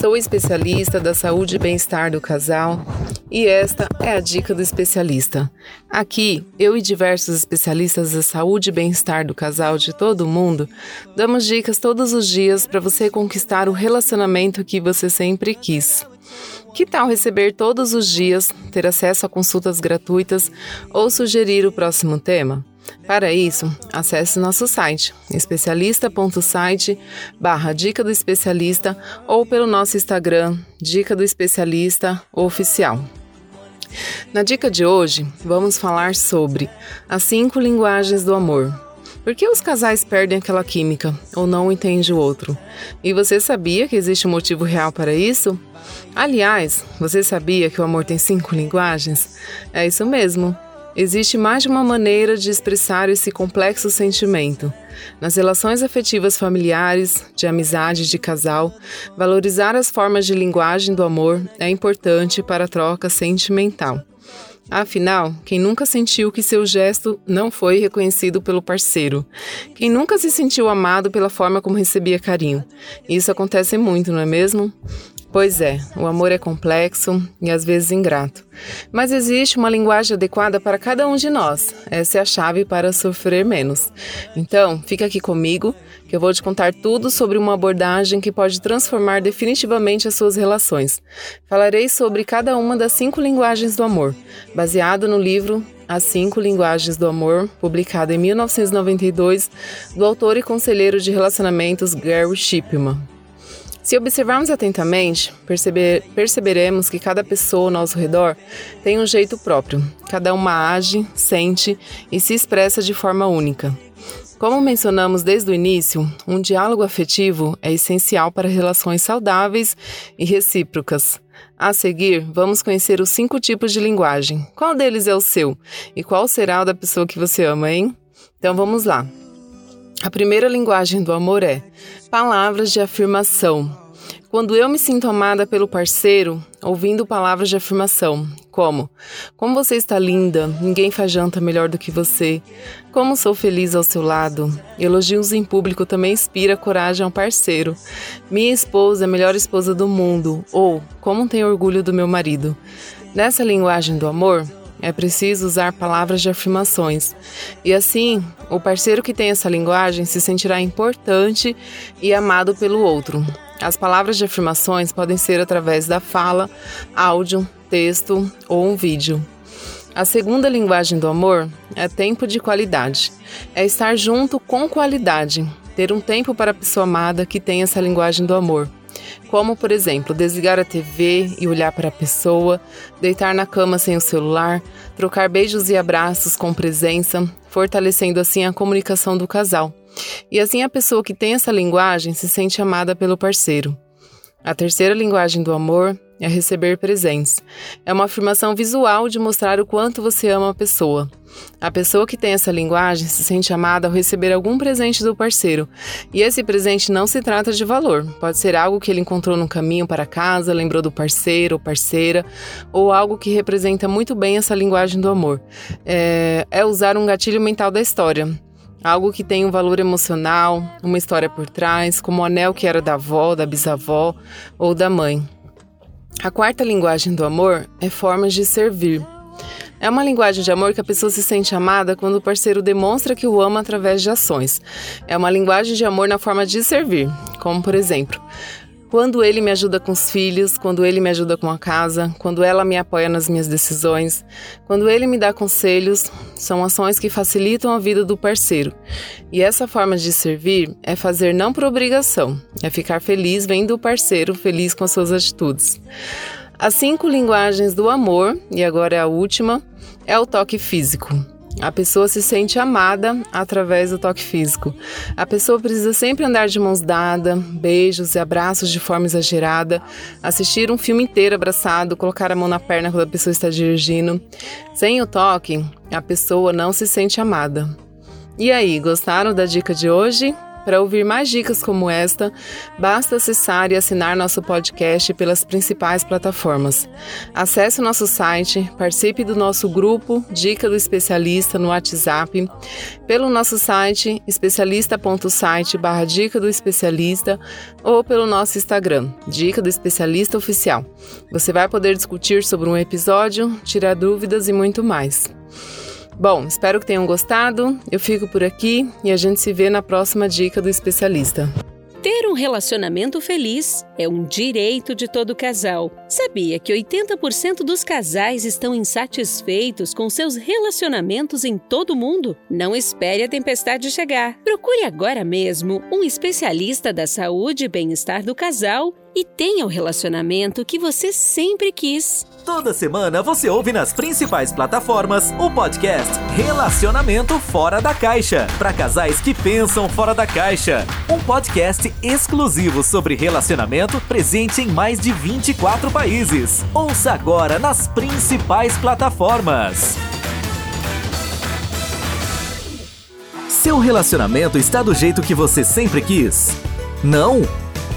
Sou especialista da saúde e bem-estar do casal e esta é a dica do especialista. Aqui, eu e diversos especialistas da saúde e bem-estar do casal de todo o mundo damos dicas todos os dias para você conquistar o relacionamento que você sempre quis. Que tal receber todos os dias, ter acesso a consultas gratuitas ou sugerir o próximo tema? Para isso, acesse nosso site especialista.site barra Dica do Especialista ou pelo nosso Instagram Dica do Especialista Oficial. Na dica de hoje, vamos falar sobre as cinco linguagens do amor. Por que os casais perdem aquela química ou não entendem o outro? E você sabia que existe um motivo real para isso? Aliás, você sabia que o amor tem cinco linguagens? É isso mesmo. Existe mais de uma maneira de expressar esse complexo sentimento. Nas relações afetivas familiares, de amizade, de casal, valorizar as formas de linguagem do amor é importante para a troca sentimental. Afinal, quem nunca sentiu que seu gesto não foi reconhecido pelo parceiro? Quem nunca se sentiu amado pela forma como recebia carinho? Isso acontece muito, não é mesmo? Pois é, o amor é complexo e às vezes ingrato. Mas existe uma linguagem adequada para cada um de nós. Essa é a chave para sofrer menos. Então, fica aqui comigo que eu vou te contar tudo sobre uma abordagem que pode transformar definitivamente as suas relações. Falarei sobre cada uma das cinco linguagens do amor, baseado no livro As Cinco Linguagens do Amor, publicado em 1992, do autor e conselheiro de relacionamentos Gary Shipman. Se observarmos atentamente, perceber, perceberemos que cada pessoa ao nosso redor tem um jeito próprio. Cada uma age, sente e se expressa de forma única. Como mencionamos desde o início, um diálogo afetivo é essencial para relações saudáveis e recíprocas. A seguir, vamos conhecer os cinco tipos de linguagem. Qual deles é o seu? E qual será o da pessoa que você ama, hein? Então vamos lá. A primeira linguagem do amor é palavras de afirmação. Quando eu me sinto amada pelo parceiro, ouvindo palavras de afirmação, como: Como você está linda, ninguém faz janta melhor do que você. Como sou feliz ao seu lado. Elogios em público também inspira coragem ao parceiro. Minha esposa é a melhor esposa do mundo. Ou Como tenho orgulho do meu marido. Nessa linguagem do amor, é preciso usar palavras de afirmações. E assim, o parceiro que tem essa linguagem se sentirá importante e amado pelo outro. As palavras de afirmações podem ser através da fala, áudio, texto ou um vídeo. A segunda linguagem do amor é tempo de qualidade. É estar junto com qualidade, ter um tempo para a pessoa amada que tem essa linguagem do amor como, por exemplo, desligar a TV e olhar para a pessoa, deitar na cama sem o celular, trocar beijos e abraços com presença, fortalecendo assim a comunicação do casal. E assim a pessoa que tem essa linguagem se sente amada pelo parceiro. A terceira linguagem do amor é receber presentes. É uma afirmação visual de mostrar o quanto você ama a pessoa. A pessoa que tem essa linguagem se sente amada ao receber algum presente do parceiro. E esse presente não se trata de valor. Pode ser algo que ele encontrou no caminho para casa, lembrou do parceiro ou parceira, ou algo que representa muito bem essa linguagem do amor. É, é usar um gatilho mental da história. Algo que tem um valor emocional, uma história por trás, como o anel que era da avó, da bisavó ou da mãe. A quarta linguagem do amor é formas de servir. É uma linguagem de amor que a pessoa se sente amada quando o parceiro demonstra que o ama através de ações. É uma linguagem de amor na forma de servir, como por exemplo, quando ele me ajuda com os filhos, quando ele me ajuda com a casa, quando ela me apoia nas minhas decisões, quando ele me dá conselhos, são ações que facilitam a vida do parceiro. E essa forma de servir é fazer não por obrigação, é ficar feliz vendo o parceiro feliz com as suas atitudes. As cinco linguagens do amor, e agora é a última, é o toque físico. A pessoa se sente amada através do toque físico. A pessoa precisa sempre andar de mãos dadas, beijos e abraços de forma exagerada, assistir um filme inteiro abraçado, colocar a mão na perna quando a pessoa está dirigindo. Sem o toque, a pessoa não se sente amada. E aí, gostaram da dica de hoje? Para ouvir mais dicas como esta, basta acessar e assinar nosso podcast pelas principais plataformas. Acesse o nosso site, participe do nosso grupo Dica do Especialista no WhatsApp, pelo nosso site especialista.site barra Dica do Especialista ou pelo nosso Instagram, Dica do Especialista Oficial. Você vai poder discutir sobre um episódio, tirar dúvidas e muito mais. Bom, espero que tenham gostado. Eu fico por aqui e a gente se vê na próxima dica do especialista. Ter um relacionamento feliz é um direito de todo casal. Sabia que 80% dos casais estão insatisfeitos com seus relacionamentos em todo o mundo? Não espere a tempestade chegar. Procure agora mesmo um especialista da saúde e bem-estar do casal e tenha o relacionamento que você sempre quis. Toda semana você ouve nas principais plataformas o podcast Relacionamento Fora da Caixa para casais que pensam fora da caixa. Um podcast exclusivo sobre relacionamento presente em mais de 24 países. Ouça agora nas principais plataformas. Seu relacionamento está do jeito que você sempre quis? Não?